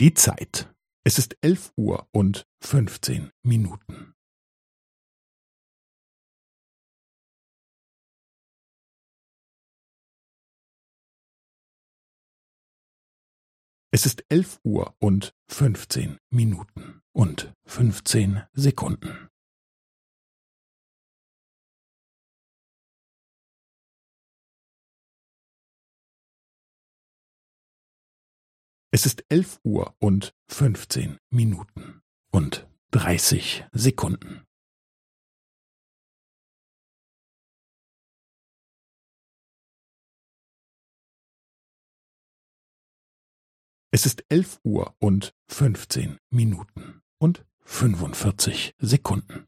Die Zeit. Es ist elf Uhr und fünfzehn Minuten. Es ist elf Uhr und fünfzehn Minuten und fünfzehn Sekunden. Es ist elf Uhr und fünfzehn Minuten und dreißig Sekunden. Es ist elf Uhr und fünfzehn Minuten und fünfundvierzig Sekunden.